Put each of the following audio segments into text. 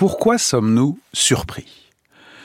Pourquoi sommes-nous surpris?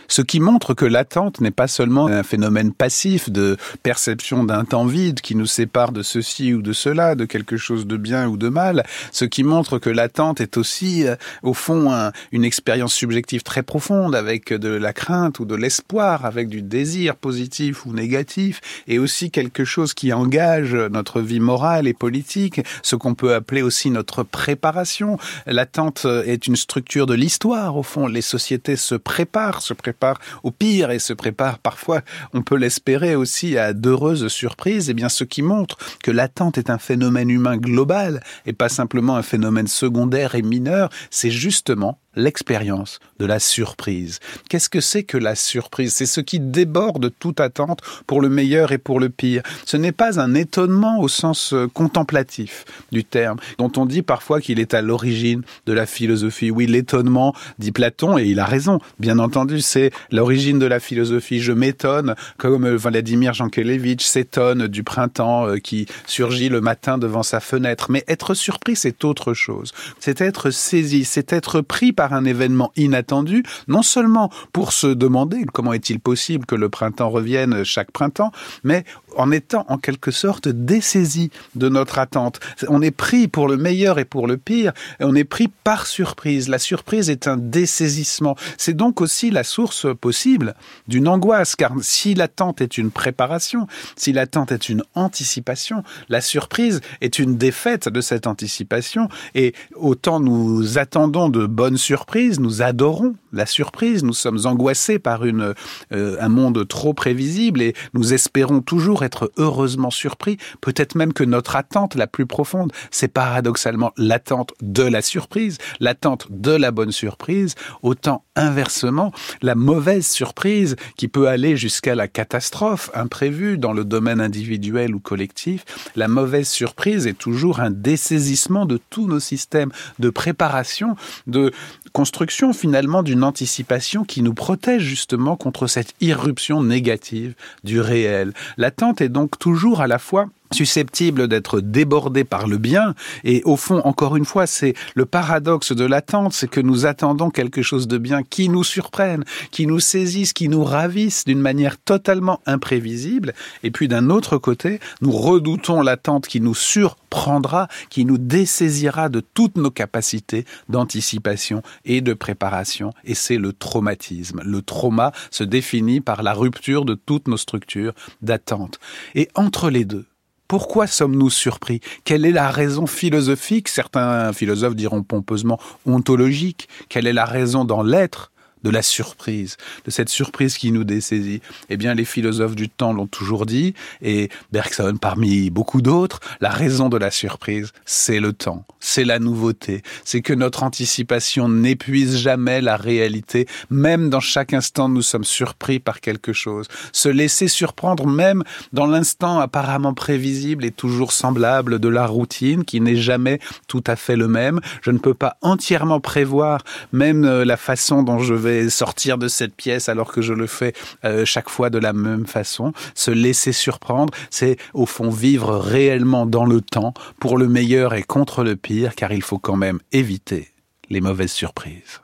Ce qui montre que l'attente n'est pas seulement un phénomène passif de perception d'un temps vide qui nous sépare de ceci ou de cela, de quelque chose de bien ou de mal, ce qui montre que l'attente est aussi, euh, au fond, une expérience subjective très profonde avec de la crainte ou de l'espoir, avec du désir positif ou négatif, et aussi quelque chose qui engage notre vie morale et politique, ce qu'on peut appeler aussi notre préparation. L'attente est une structure de l'histoire, au fond. Les sociétés se préparent, se préparent au pire et se prépare parfois, on peut l'espérer aussi, à d'heureuses surprises, eh bien ce qui montre que l'attente est un phénomène humain global et pas simplement un phénomène secondaire et mineur, c'est justement l'expérience de la surprise. Qu'est-ce que c'est que la surprise? C'est ce qui déborde toute attente pour le meilleur et pour le pire. Ce n'est pas un étonnement au sens euh, contemplatif du terme, dont on dit parfois qu'il est à l'origine de la philosophie. Oui, l'étonnement, dit Platon, et il a raison, bien entendu, c'est l'origine de la philosophie. Je m'étonne, comme euh, Vladimir Jankélévitch s'étonne du printemps euh, qui surgit le matin devant sa fenêtre. Mais être surpris, c'est autre chose. C'est être saisi, c'est être pris par un événement inattendu, non seulement pour se demander comment est-il possible que le printemps revienne chaque printemps, mais en étant en quelque sorte dessaisi de notre attente. On est pris pour le meilleur et pour le pire, et on est pris par surprise. La surprise est un dessaisissement. C'est donc aussi la source possible d'une angoisse, car si l'attente est une préparation, si l'attente est une anticipation, la surprise est une défaite de cette anticipation, et autant nous attendons de bonnes surprises, nous adorons la surprise, nous sommes angoissés par une, euh, un monde trop prévisible, et nous espérons toujours être heureusement surpris, peut-être même que notre attente la plus profonde, c'est paradoxalement l'attente de la surprise, l'attente de la bonne surprise, autant inversement, la mauvaise surprise qui peut aller jusqu'à la catastrophe imprévue dans le domaine individuel ou collectif, la mauvaise surprise est toujours un dessaisissement de tous nos systèmes de préparation, de construction finalement d'une anticipation qui nous protège justement contre cette irruption négative du réel. L'attente est donc toujours à la fois susceptible d'être débordé par le bien. Et au fond, encore une fois, c'est le paradoxe de l'attente, c'est que nous attendons quelque chose de bien qui nous surprenne, qui nous saisisse, qui nous ravisse d'une manière totalement imprévisible. Et puis d'un autre côté, nous redoutons l'attente qui nous surprendra, qui nous dessaisira de toutes nos capacités d'anticipation et de préparation. Et c'est le traumatisme. Le trauma se définit par la rupture de toutes nos structures d'attente. Et entre les deux, pourquoi sommes-nous surpris? Quelle est la raison philosophique? Certains philosophes diront pompeusement ontologique. Quelle est la raison dans l'être? De la surprise, de cette surprise qui nous dessaisit. Eh bien, les philosophes du temps l'ont toujours dit, et Bergson parmi beaucoup d'autres, la raison de la surprise, c'est le temps, c'est la nouveauté, c'est que notre anticipation n'épuise jamais la réalité, même dans chaque instant nous sommes surpris par quelque chose. Se laisser surprendre même dans l'instant apparemment prévisible et toujours semblable de la routine qui n'est jamais tout à fait le même. Je ne peux pas entièrement prévoir même euh, la façon dont je vais sortir de cette pièce alors que je le fais euh, chaque fois de la même façon. Se laisser surprendre, c'est au fond vivre réellement dans le temps pour le meilleur et contre le pire, car il faut quand même éviter les mauvaises surprises.